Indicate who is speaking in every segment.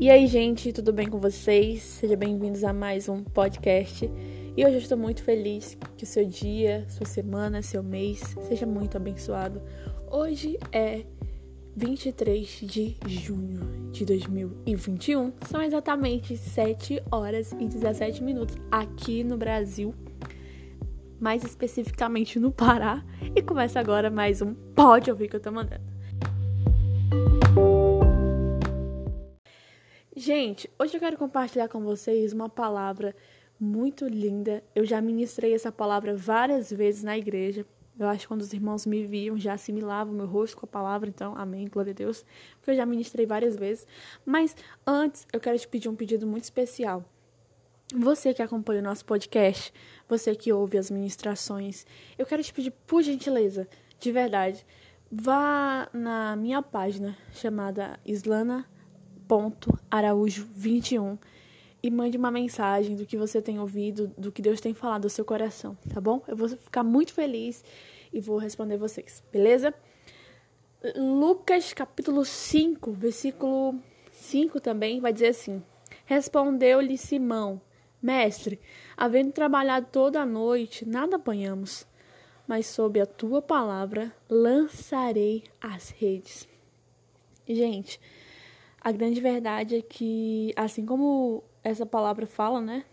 Speaker 1: E aí, gente, tudo bem com vocês? Sejam bem-vindos a mais um podcast. E hoje eu estou muito feliz que o seu dia, sua semana, seu mês seja muito abençoado. Hoje é 23 de junho de 2021. São exatamente 7 horas e 17 minutos aqui no Brasil, mais especificamente no Pará. E começa agora mais um Pode Ouvir que eu tô mandando. Gente, hoje eu quero compartilhar com vocês uma palavra muito linda. Eu já ministrei essa palavra várias vezes na igreja. Eu acho que quando os irmãos me viam, já assimilavam meu rosto com a palavra, então, amém, glória a Deus, porque eu já ministrei várias vezes. Mas antes, eu quero te pedir um pedido muito especial. Você que acompanha o nosso podcast, você que ouve as ministrações, eu quero te pedir, por gentileza, de verdade, vá na minha página chamada Islana araújo21 e mande uma mensagem do que você tem ouvido, do que Deus tem falado ao seu coração, tá bom? Eu vou ficar muito feliz e vou responder vocês, beleza? Lucas capítulo 5, versículo 5 também vai dizer assim: Respondeu-lhe Simão, mestre, havendo trabalhado toda a noite, nada apanhamos, mas sob a tua palavra lançarei as redes. Gente, a grande verdade é que, assim como essa palavra fala, né?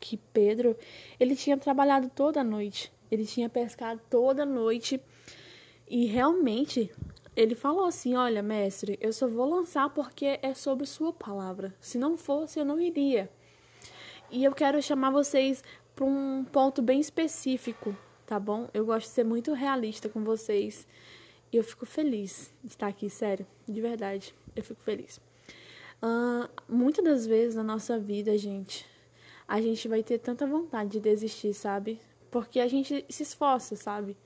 Speaker 1: Que Pedro, ele tinha trabalhado toda a noite. Ele tinha pescado toda a noite. E realmente, ele falou assim: Olha, mestre, eu só vou lançar porque é sobre sua palavra. Se não fosse, eu não iria. E eu quero chamar vocês para um ponto bem específico, tá bom? Eu gosto de ser muito realista com vocês. E eu fico feliz de estar aqui, sério, de verdade. Eu fico feliz. Uh, muitas das vezes na nossa vida, gente, a gente vai ter tanta vontade de desistir, sabe? Porque a gente se esforça, sabe?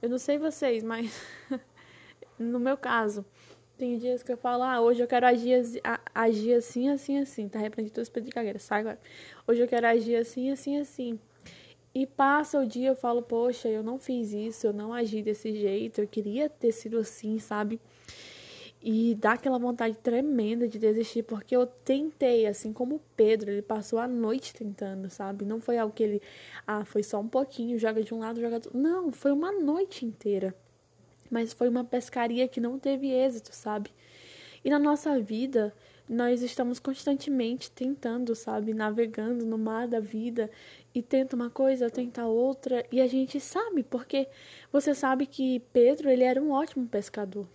Speaker 1: Eu não sei vocês, mas no meu caso, tem dias que eu falo, ah, hoje eu quero agir, agir assim, assim, assim. Tá repreendido todo espírito de cagueira, sai agora. Hoje eu quero agir assim, assim, assim. E passa o dia, eu falo, poxa, eu não fiz isso, eu não agi desse jeito, eu queria ter sido assim, sabe? E dá aquela vontade tremenda de desistir, porque eu tentei, assim como Pedro, ele passou a noite tentando, sabe? Não foi algo que ele, ah, foi só um pouquinho, joga de um lado, joga do Não, foi uma noite inteira. Mas foi uma pescaria que não teve êxito, sabe? E na nossa vida, nós estamos constantemente tentando, sabe? Navegando no mar da vida e tenta uma coisa, tenta outra, e a gente sabe, porque você sabe que Pedro, ele era um ótimo pescador,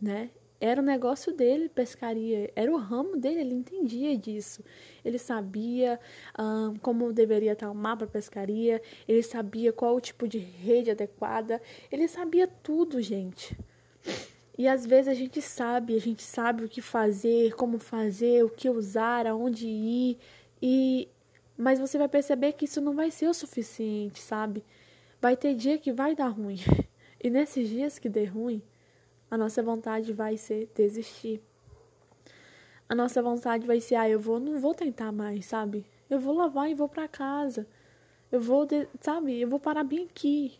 Speaker 1: né? Era o negócio dele, pescaria, era o ramo dele, ele entendia disso. Ele sabia um, como deveria estar o mar para pescaria, ele sabia qual o tipo de rede adequada, ele sabia tudo, gente. E às vezes a gente sabe, a gente sabe o que fazer, como fazer, o que usar, aonde ir, e mas você vai perceber que isso não vai ser o suficiente, sabe? Vai ter dia que vai dar ruim. E nesses dias que der ruim, a nossa vontade vai ser desistir. A nossa vontade vai ser, ah, eu vou, não vou tentar mais, sabe? Eu vou lavar e vou para casa. Eu vou, sabe? Eu vou parar bem aqui.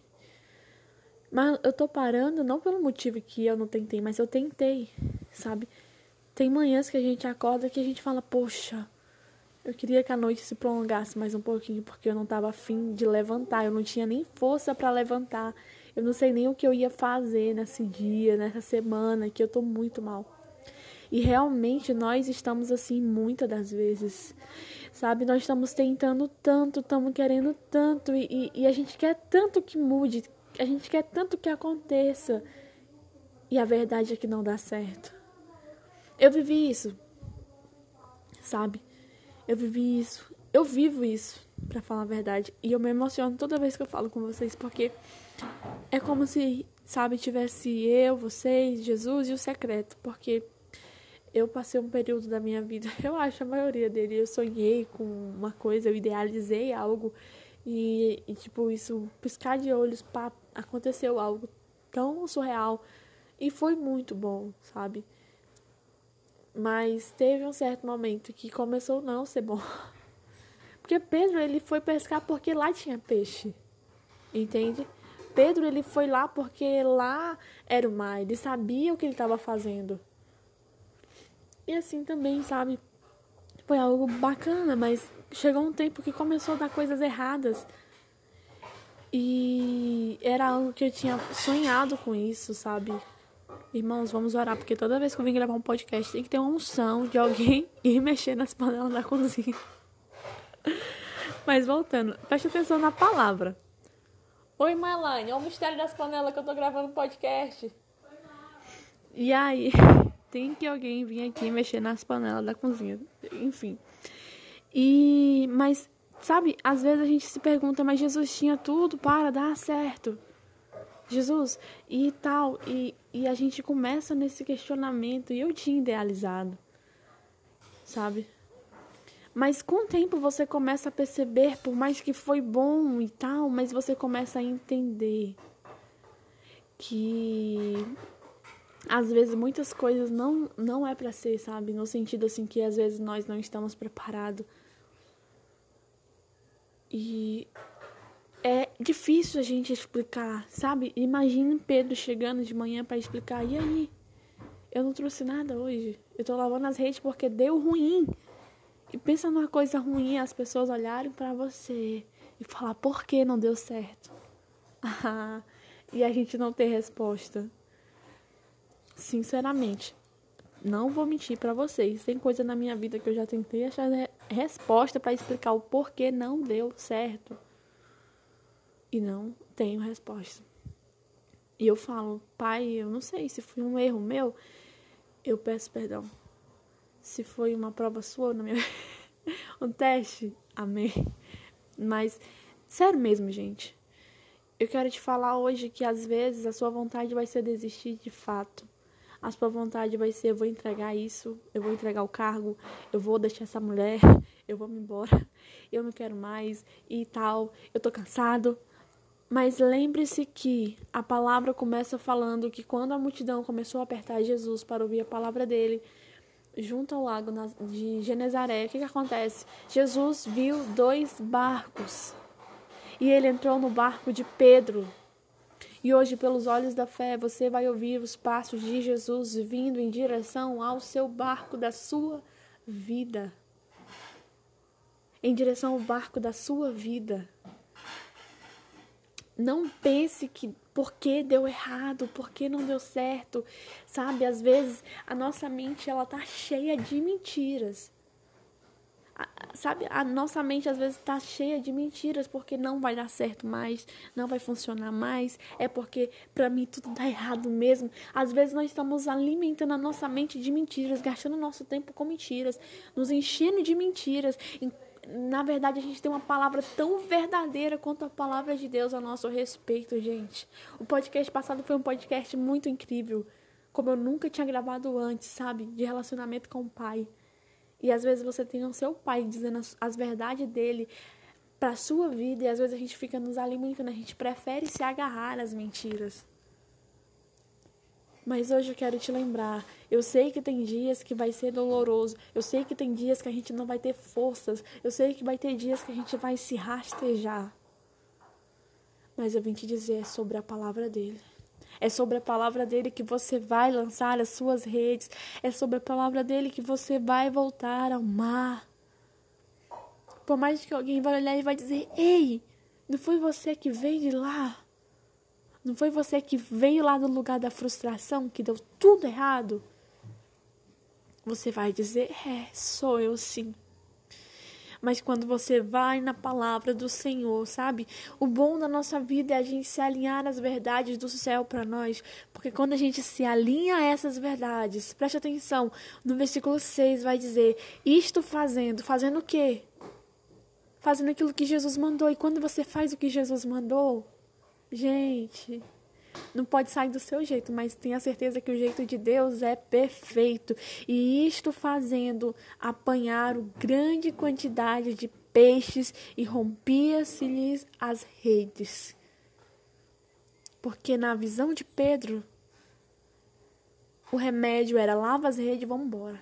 Speaker 1: Mas eu tô parando não pelo motivo que eu não tentei, mas eu tentei, sabe? Tem manhãs que a gente acorda que a gente fala, poxa, eu queria que a noite se prolongasse mais um pouquinho, porque eu não tava afim de levantar, eu não tinha nem força para levantar. Eu não sei nem o que eu ia fazer nesse dia, nessa semana, que eu tô muito mal. E realmente nós estamos assim muitas das vezes. Sabe, nós estamos tentando tanto, estamos querendo tanto, e, e, a gente quer tanto que mude, a gente quer tanto que aconteça. E a verdade é que não dá certo. Eu vivi isso, sabe? Eu vivi isso, eu vivo isso, para falar a verdade. E eu me emociono toda vez que eu falo com vocês, porque é como se, sabe, tivesse eu, vocês, Jesus e o secreto, porque eu passei um período da minha vida, eu acho a maioria dele, eu sonhei com uma coisa, eu idealizei algo e, e tipo, isso, piscar de olhos, pá, aconteceu algo tão surreal e foi muito bom, sabe? Mas teve um certo momento que começou não ser bom. Porque Pedro, ele foi pescar porque lá tinha peixe. Entende? Pedro ele foi lá porque lá era o mar, ele sabia o que ele estava fazendo. E assim também, sabe? foi algo bacana, mas chegou um tempo que começou a dar coisas erradas. E era algo que eu tinha sonhado com isso, sabe? Irmãos, vamos orar, porque toda vez que eu vim gravar um podcast tem que ter uma unção de alguém ir mexer nas panelas da cozinha. Mas voltando, preste atenção na palavra. Oi, Malane, é o mistério das panelas que eu tô gravando podcast. E aí, tem que alguém vir aqui mexer nas panelas da cozinha. Enfim. E, mas, sabe, às vezes a gente se pergunta, mas Jesus tinha tudo para dar certo. Jesus, e tal. E, e a gente começa nesse questionamento. E eu tinha idealizado, sabe? Mas com o tempo você começa a perceber, por mais que foi bom e tal, mas você começa a entender que às vezes muitas coisas não não é para ser, sabe? No sentido assim que às vezes nós não estamos preparados. E é difícil a gente explicar, sabe? Imagine Pedro chegando de manhã para explicar: "E aí? Eu não trouxe nada hoje. Eu tô lavando as redes porque deu ruim." E pensa numa coisa ruim, as pessoas olharem para você e falar: "Por que não deu certo?" e a gente não ter resposta. Sinceramente, não vou mentir para vocês. Tem coisa na minha vida que eu já tentei achar resposta para explicar o porquê não deu certo. E não tenho resposta. E eu falo, pai, eu não sei se foi um erro meu, eu peço perdão. Se foi uma prova sua na minha um teste, amém. Mas sério mesmo, gente. Eu quero te falar hoje que às vezes a sua vontade vai ser desistir de fato a sua vontade vai ser: eu vou entregar isso, eu vou entregar o cargo, eu vou deixar essa mulher, eu vou me embora, eu não quero mais e tal, eu tô cansado. Mas lembre-se que a palavra começa falando que quando a multidão começou a apertar Jesus para ouvir a palavra dele, junto ao lago de Genezaré, o que, que acontece? Jesus viu dois barcos e ele entrou no barco de Pedro. E hoje, pelos olhos da fé, você vai ouvir os passos de Jesus vindo em direção ao seu barco da sua vida. Em direção ao barco da sua vida. Não pense que porque deu errado, porque não deu certo, sabe? Às vezes a nossa mente ela tá cheia de mentiras sabe, a nossa mente às vezes está cheia de mentiras porque não vai dar certo mais, não vai funcionar mais, é porque para mim tudo dá errado mesmo. Às vezes nós estamos alimentando a nossa mente de mentiras, gastando nosso tempo com mentiras, nos enchendo de mentiras. Na verdade, a gente tem uma palavra tão verdadeira quanto a palavra de Deus a nosso respeito, gente. O podcast passado foi um podcast muito incrível, como eu nunca tinha gravado antes, sabe? De relacionamento com o pai. E às vezes você tem o seu pai dizendo as, as verdades dele para sua vida e às vezes a gente fica nos alimentando, a gente prefere se agarrar às mentiras. Mas hoje eu quero te lembrar, eu sei que tem dias que vai ser doloroso, eu sei que tem dias que a gente não vai ter forças, eu sei que vai ter dias que a gente vai se rastejar. Mas eu vim te dizer sobre a palavra dele. É sobre a palavra dele que você vai lançar as suas redes. É sobre a palavra dele que você vai voltar ao mar. Por mais que alguém vai olhar e vai dizer: Ei, não foi você que veio de lá? Não foi você que veio lá do lugar da frustração, que deu tudo errado? Você vai dizer: É, sou eu sim mas quando você vai na palavra do Senhor, sabe? O bom da nossa vida é a gente se alinhar às verdades do céu para nós, porque quando a gente se alinha a essas verdades, preste atenção, no versículo 6 vai dizer: Isto fazendo, fazendo o quê? Fazendo aquilo que Jesus mandou. E quando você faz o que Jesus mandou, gente, não pode sair do seu jeito, mas tenha certeza que o jeito de Deus é perfeito. E isto fazendo, apanharam grande quantidade de peixes e rompia-se-lhes as redes. Porque na visão de Pedro, o remédio era lava as redes e vamos embora.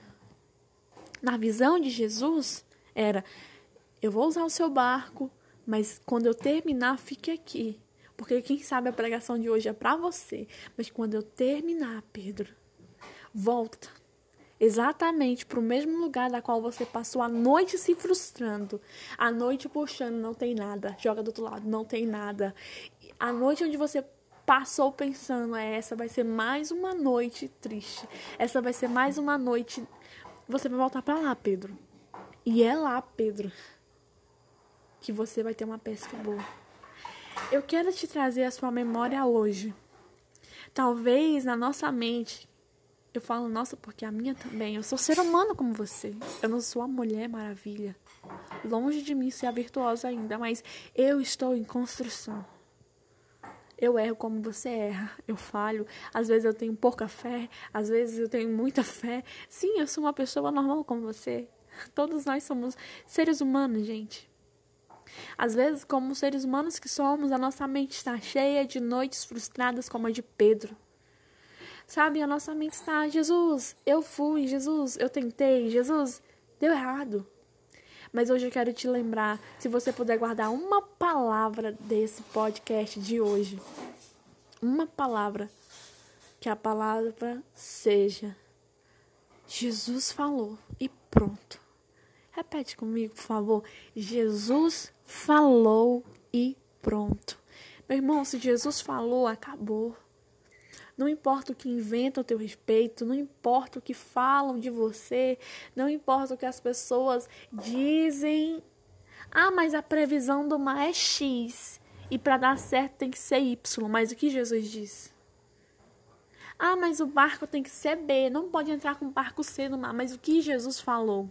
Speaker 1: Na visão de Jesus, era eu vou usar o seu barco, mas quando eu terminar, fique aqui. Porque quem sabe a pregação de hoje é para você. Mas quando eu terminar, Pedro, volta. exatamente para o mesmo lugar da qual você passou a noite se frustrando, a noite puxando, não tem nada, joga do outro lado, não tem nada. A noite onde você passou pensando, é, essa vai ser mais uma noite triste. Essa vai ser mais uma noite. Você vai voltar para lá, Pedro. E é lá, Pedro, que você vai ter uma pesca boa. Eu quero te trazer a sua memória hoje. Talvez na nossa mente, eu falo nossa porque a minha também. Eu sou ser humano como você. Eu não sou a mulher maravilha. Longe de mim ser a virtuosa ainda, mas eu estou em construção. Eu erro como você erra, eu falho. Às vezes eu tenho pouca fé, às vezes eu tenho muita fé. Sim, eu sou uma pessoa normal como você. Todos nós somos seres humanos, gente. Às vezes, como seres humanos que somos, a nossa mente está cheia de noites frustradas como a de Pedro. Sabe, a nossa mente está, Jesus, eu fui, Jesus, eu tentei, Jesus, deu errado. Mas hoje eu quero te lembrar, se você puder guardar uma palavra desse podcast de hoje, uma palavra, que a palavra seja Jesus falou e pronto. Repete comigo, por favor. Jesus falou e pronto. Meu irmão, se Jesus falou, acabou. Não importa o que inventam a teu respeito, não importa o que falam de você, não importa o que as pessoas dizem. Ah, mas a previsão do mar é X e para dar certo tem que ser Y. Mas o que Jesus diz? Ah, mas o barco tem que ser B, não pode entrar com barco C no mar. Mas o que Jesus falou?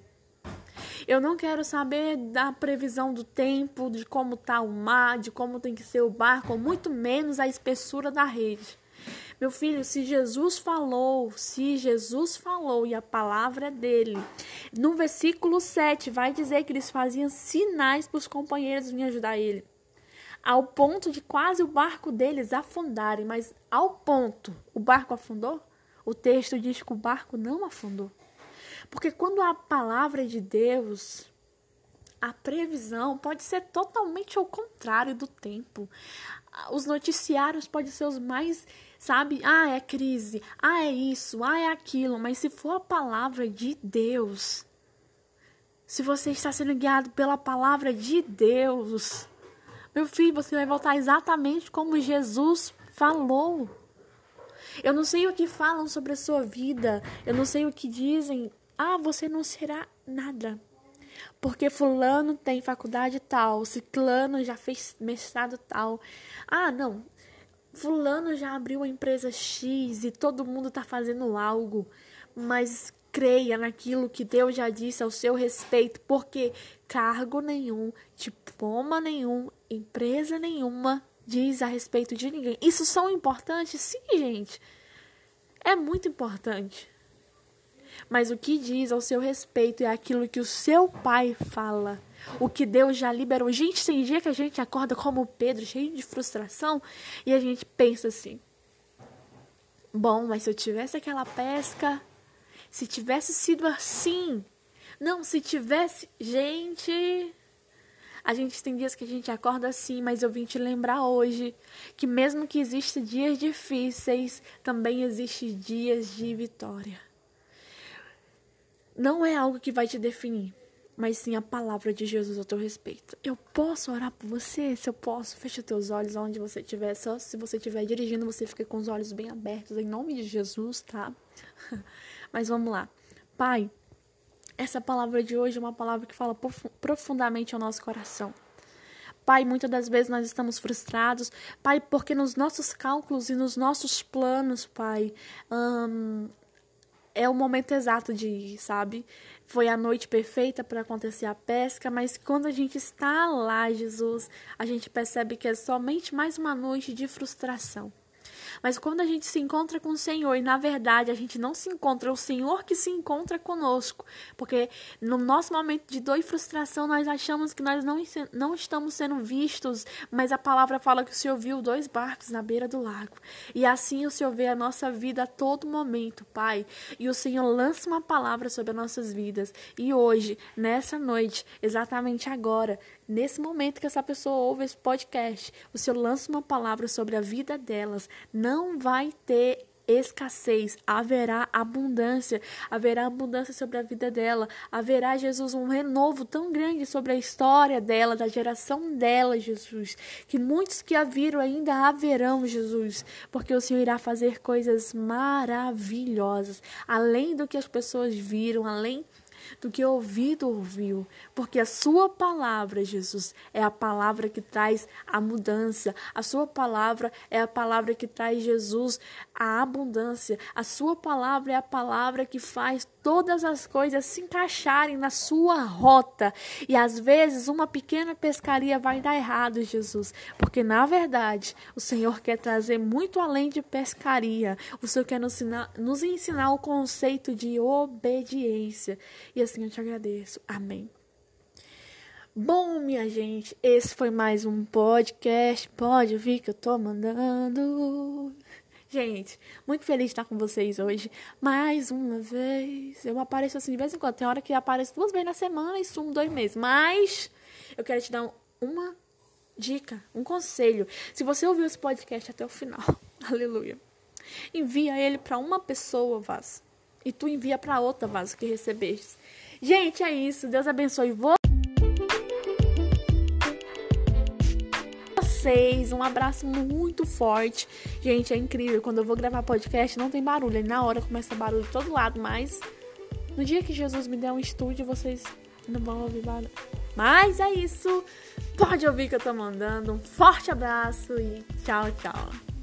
Speaker 1: Eu não quero saber da previsão do tempo, de como está o mar, de como tem que ser o barco, muito menos a espessura da rede. Meu filho, se Jesus falou, se Jesus falou e a palavra é dele, no versículo 7 vai dizer que eles faziam sinais para os companheiros virem ajudar ele. Ao ponto de quase o barco deles afundarem, mas ao ponto, o barco afundou? O texto diz que o barco não afundou. Porque quando a palavra de Deus, a previsão pode ser totalmente ao contrário do tempo. Os noticiários podem ser os mais sabe? Ah, é crise, ah, é isso, ah, é aquilo, mas se for a palavra de Deus, se você está sendo guiado pela palavra de Deus, meu filho, você vai voltar exatamente como Jesus falou. Eu não sei o que falam sobre a sua vida, eu não sei o que dizem. Ah, você não será nada. Porque fulano tem faculdade tal, ciclano já fez mestrado tal. Ah, não, Fulano já abriu a empresa X e todo mundo está fazendo algo, mas creia naquilo que Deus já disse ao seu respeito, porque cargo nenhum, diploma nenhum, empresa nenhuma diz a respeito de ninguém. Isso são importantes? Sim, gente. É muito importante. Mas o que diz ao seu respeito é aquilo que o seu pai fala o que Deus já liberou. Gente, tem dia que a gente acorda como Pedro, cheio de frustração, e a gente pensa assim: bom, mas se eu tivesse aquela pesca, se tivesse sido assim, não, se tivesse. Gente. A gente tem dias que a gente acorda assim, mas eu vim te lembrar hoje que mesmo que existam dias difíceis, também existem dias de vitória. Não é algo que vai te definir mas sim a palavra de Jesus ao teu respeito. Eu posso orar por você? Se eu posso, feche os teus olhos onde você estiver. Só se você estiver dirigindo, você fica com os olhos bem abertos, em nome de Jesus, tá? Mas vamos lá. Pai, essa palavra de hoje é uma palavra que fala profundamente ao nosso coração. Pai, muitas das vezes nós estamos frustrados, Pai, porque nos nossos cálculos e nos nossos planos, Pai, hum, é o momento exato de ir, sabe? Foi a noite perfeita para acontecer a pesca, mas quando a gente está lá, Jesus, a gente percebe que é somente mais uma noite de frustração. Mas quando a gente se encontra com o Senhor, e na verdade a gente não se encontra, é o Senhor que se encontra conosco, porque no nosso momento de dor e frustração nós achamos que nós não, não estamos sendo vistos, mas a palavra fala que o Senhor viu dois barcos na beira do lago. E assim o Senhor vê a nossa vida a todo momento, Pai. E o Senhor lança uma palavra sobre as nossas vidas. E hoje, nessa noite, exatamente agora, Nesse momento que essa pessoa ouve esse podcast, o Senhor lança uma palavra sobre a vida delas, não vai ter escassez, haverá abundância, haverá abundância sobre a vida dela, haverá, Jesus, um renovo tão grande sobre a história dela, da geração dela, Jesus, que muitos que a viram ainda haverão, Jesus, porque o Senhor irá fazer coisas maravilhosas, além do que as pessoas viram, além do que ouvido ouviu, porque a sua palavra, Jesus, é a palavra que traz a mudança. A sua palavra é a palavra que traz Jesus a abundância. A sua palavra é a palavra que faz todas as coisas se encaixarem na sua rota. E às vezes uma pequena pescaria vai dar errado, Jesus, porque na verdade o Senhor quer trazer muito além de pescaria. O Senhor quer nos ensinar, nos ensinar o conceito de obediência. E assim eu te agradeço. Amém. Bom, minha gente, esse foi mais um podcast. Pode ouvir que eu tô mandando. Gente, muito feliz de estar com vocês hoje. Mais uma vez. Eu apareço assim de vez em quando. Tem hora que apareço duas vezes na semana e sumo dois meses. Mas eu quero te dar uma dica, um conselho. Se você ouviu esse podcast até o final, aleluia. Envia ele para uma pessoa, Vaz. E tu envia para outra, Vaz, que recebeste. Gente, é isso. Deus abençoe vocês. Um abraço muito forte. Gente, é incrível. Quando eu vou gravar podcast, não tem barulho. Aí na hora começa barulho de todo lado. Mas no dia que Jesus me der um estúdio, vocês não vão ouvir barulho. Mas é isso. Pode ouvir que eu tô mandando. Um forte abraço e tchau, tchau.